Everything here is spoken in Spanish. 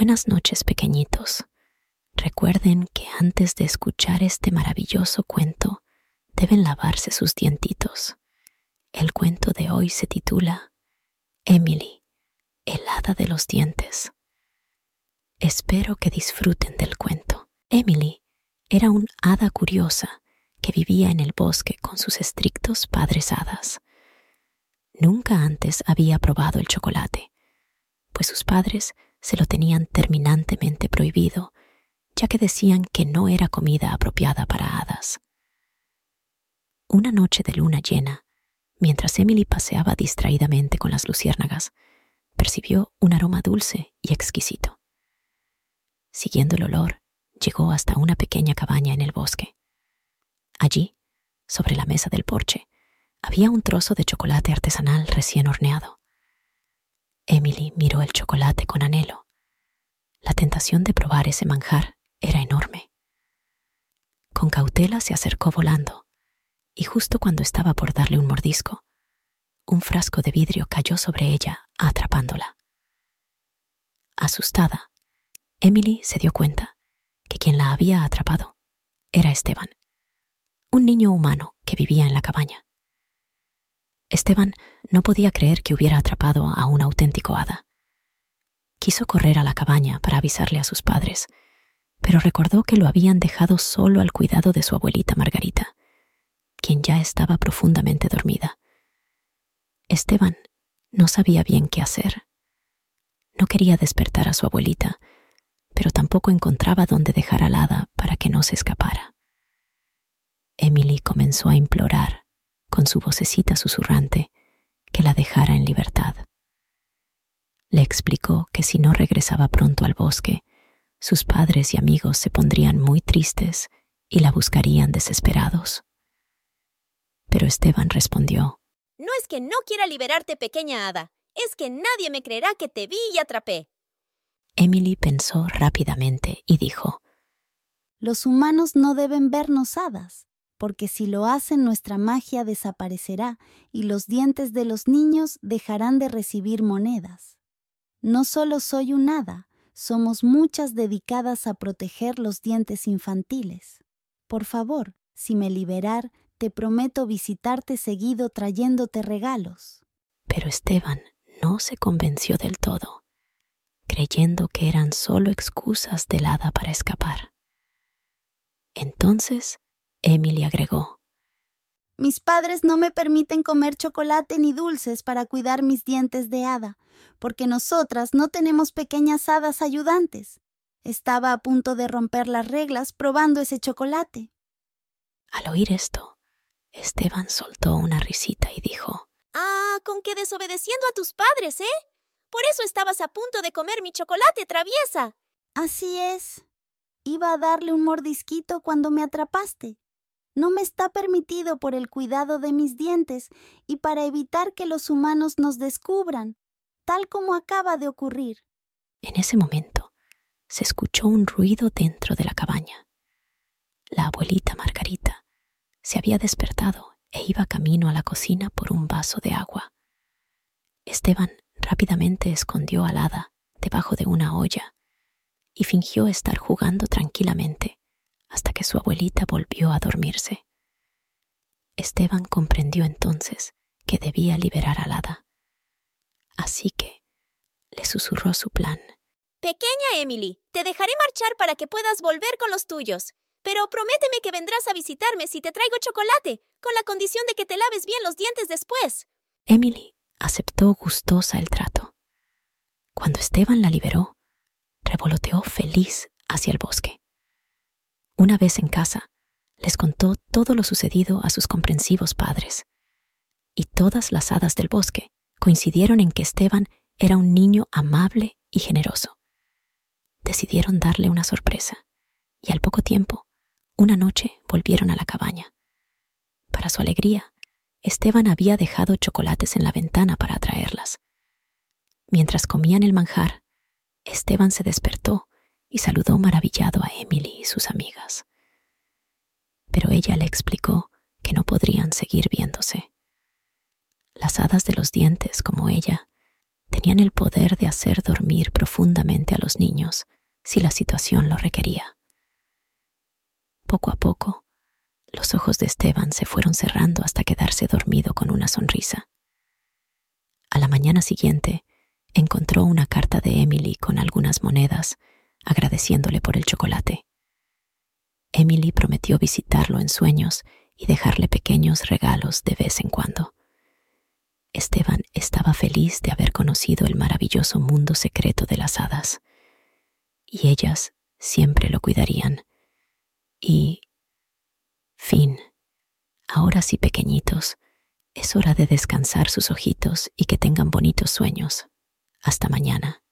Buenas noches, pequeñitos. Recuerden que antes de escuchar este maravilloso cuento, deben lavarse sus dientitos. El cuento de hoy se titula Emily, el hada de los dientes. Espero que disfruten del cuento. Emily era un hada curiosa que vivía en el bosque con sus estrictos padres hadas. Nunca antes había probado el chocolate, pues sus padres se lo tenían terminantemente prohibido, ya que decían que no era comida apropiada para hadas. Una noche de luna llena, mientras Emily paseaba distraídamente con las luciérnagas, percibió un aroma dulce y exquisito. Siguiendo el olor, llegó hasta una pequeña cabaña en el bosque. Allí, sobre la mesa del porche, había un trozo de chocolate artesanal recién horneado. Emily miró el chocolate con anhelo. La tentación de probar ese manjar era enorme. Con cautela se acercó volando, y justo cuando estaba por darle un mordisco, un frasco de vidrio cayó sobre ella, atrapándola. Asustada, Emily se dio cuenta que quien la había atrapado era Esteban, un niño humano que vivía en la cabaña. Esteban no podía creer que hubiera atrapado a un auténtico hada. Quiso correr a la cabaña para avisarle a sus padres, pero recordó que lo habían dejado solo al cuidado de su abuelita Margarita, quien ya estaba profundamente dormida. Esteban no sabía bien qué hacer. No quería despertar a su abuelita, pero tampoco encontraba dónde dejar al hada para que no se escapara. Emily comenzó a implorar con su vocecita susurrante, que la dejara en libertad. Le explicó que si no regresaba pronto al bosque, sus padres y amigos se pondrían muy tristes y la buscarían desesperados. Pero Esteban respondió, No es que no quiera liberarte, pequeña hada, es que nadie me creerá que te vi y atrapé. Emily pensó rápidamente y dijo, Los humanos no deben vernos hadas porque si lo hacen nuestra magia desaparecerá y los dientes de los niños dejarán de recibir monedas. No solo soy un hada, somos muchas dedicadas a proteger los dientes infantiles. Por favor, si me liberar, te prometo visitarte seguido trayéndote regalos. Pero Esteban no se convenció del todo, creyendo que eran solo excusas del hada para escapar. Entonces Emily agregó. Mis padres no me permiten comer chocolate ni dulces para cuidar mis dientes de hada, porque nosotras no tenemos pequeñas hadas ayudantes. Estaba a punto de romper las reglas probando ese chocolate. Al oír esto, Esteban soltó una risita y dijo, Ah, con que desobedeciendo a tus padres, ¿eh? Por eso estabas a punto de comer mi chocolate traviesa. Así es. Iba a darle un mordisquito cuando me atrapaste. No me está permitido por el cuidado de mis dientes y para evitar que los humanos nos descubran, tal como acaba de ocurrir. En ese momento se escuchó un ruido dentro de la cabaña. La abuelita Margarita se había despertado e iba camino a la cocina por un vaso de agua. Esteban rápidamente escondió al hada debajo de una olla y fingió estar jugando tranquilamente hasta que su abuelita volvió a dormirse. Esteban comprendió entonces que debía liberar al hada. Así que le susurró su plan. Pequeña Emily, te dejaré marchar para que puedas volver con los tuyos. Pero prométeme que vendrás a visitarme si te traigo chocolate, con la condición de que te laves bien los dientes después. Emily aceptó gustosa el trato. Cuando Esteban la liberó, revoloteó feliz hacia el bosque. Una vez en casa, les contó todo lo sucedido a sus comprensivos padres. Y todas las hadas del bosque coincidieron en que Esteban era un niño amable y generoso. Decidieron darle una sorpresa, y al poco tiempo, una noche volvieron a la cabaña. Para su alegría, Esteban había dejado chocolates en la ventana para atraerlas. Mientras comían el manjar, Esteban se despertó y saludó maravillado a Emily y sus amigas. Pero ella le explicó que no podrían seguir viéndose. Las hadas de los dientes, como ella, tenían el poder de hacer dormir profundamente a los niños si la situación lo requería. Poco a poco, los ojos de Esteban se fueron cerrando hasta quedarse dormido con una sonrisa. A la mañana siguiente, encontró una carta de Emily con algunas monedas, agradeciéndole por el chocolate. Emily prometió visitarlo en sueños y dejarle pequeños regalos de vez en cuando. Esteban estaba feliz de haber conocido el maravilloso mundo secreto de las hadas, y ellas siempre lo cuidarían. Y... Fin. Ahora sí, pequeñitos, es hora de descansar sus ojitos y que tengan bonitos sueños. Hasta mañana.